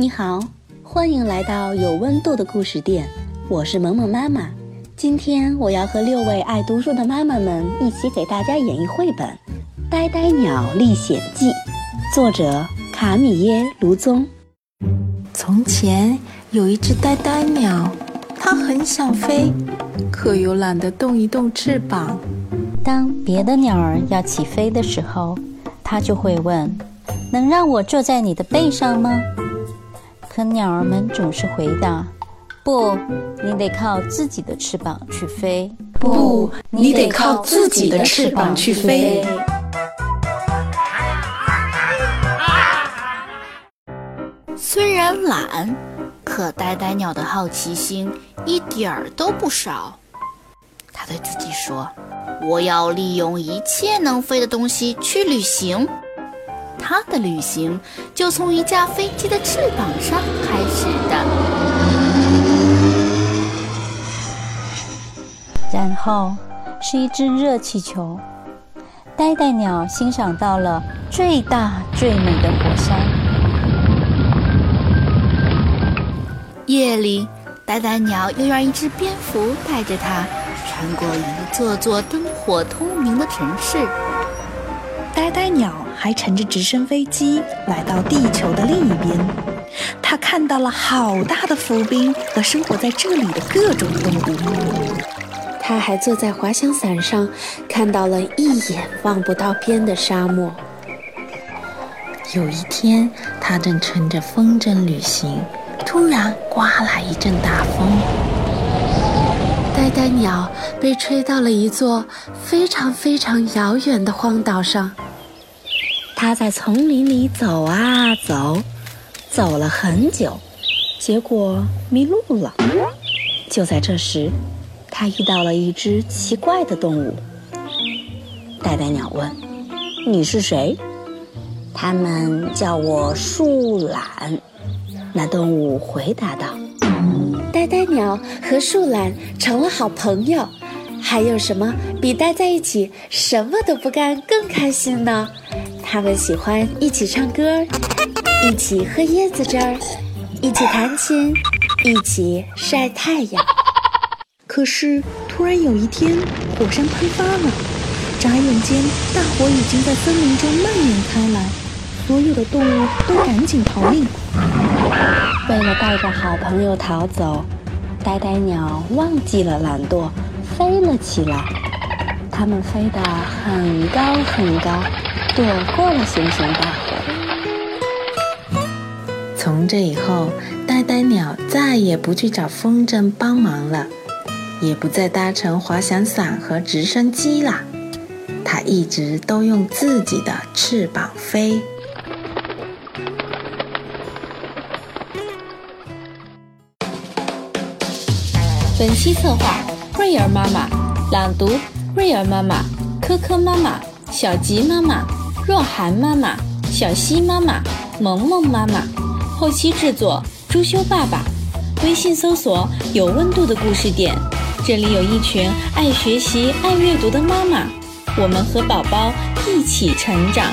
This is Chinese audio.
你好，欢迎来到有温度的故事店，我是萌萌妈妈。今天我要和六位爱读书的妈妈们一起给大家演绎绘本《呆呆鸟历险记》，作者卡米耶·卢宗。从前有一只呆呆鸟，它很想飞，可又懒得动一动翅膀。当别的鸟儿要起飞的时候，它就会问：“能让我坐在你的背上吗？”可鸟儿们总是回答：“不，你得靠自己的翅膀去飞。不，你得靠自己的翅膀去飞。”虽然懒，可呆呆鸟的好奇心一点儿都不少。他对自己说：“我要利用一切能飞的东西去旅行。”他的旅行就从一架飞机的翅膀上开始的。然后是一只热气球。呆呆鸟欣赏到了最大最美的火山。夜里，呆呆鸟又让一只蝙蝠带着它穿过一座座灯火通明的城市。呆呆鸟还乘着直升飞机来到地球的另一边，它看到了好大的浮冰和生活在这里的各种动物。它还坐在滑翔伞上，看到了一眼望不到边的沙漠。有一天，它正乘着风筝旅行，突然刮来一阵大风，呆呆鸟被吹到了一座非常非常遥远的荒岛上。他在丛林里走啊走，走了很久，结果迷路了。就在这时，他遇到了一只奇怪的动物。呆呆鸟问：“你是谁？”“他们叫我树懒。”那动物回答道。呆呆鸟和树懒成了好朋友。还有什么比待在一起什么都不干更开心呢？他们喜欢一起唱歌，一起喝椰子汁儿，一起弹琴，一起晒太阳。可是突然有一天，火山喷发了，眨眼间，大火已经在森林中蔓延开来，所有的动物都赶紧逃命。为了带着好朋友逃走，呆呆鸟忘记了懒惰，飞了起来。它们飞得很高很高。躲过了熊熊大火。从这以后，呆呆鸟再也不去找风筝帮忙了，也不再搭乘滑翔伞和直升机了。它一直都用自己的翅膀飞。本期策划：瑞儿妈妈，朗读：瑞儿妈妈、科科妈妈、小吉妈妈。若涵妈妈、小溪妈妈、萌萌妈妈，后期制作朱修爸爸，微信搜索“有温度的故事点”，这里有一群爱学习、爱阅读的妈妈，我们和宝宝一起成长。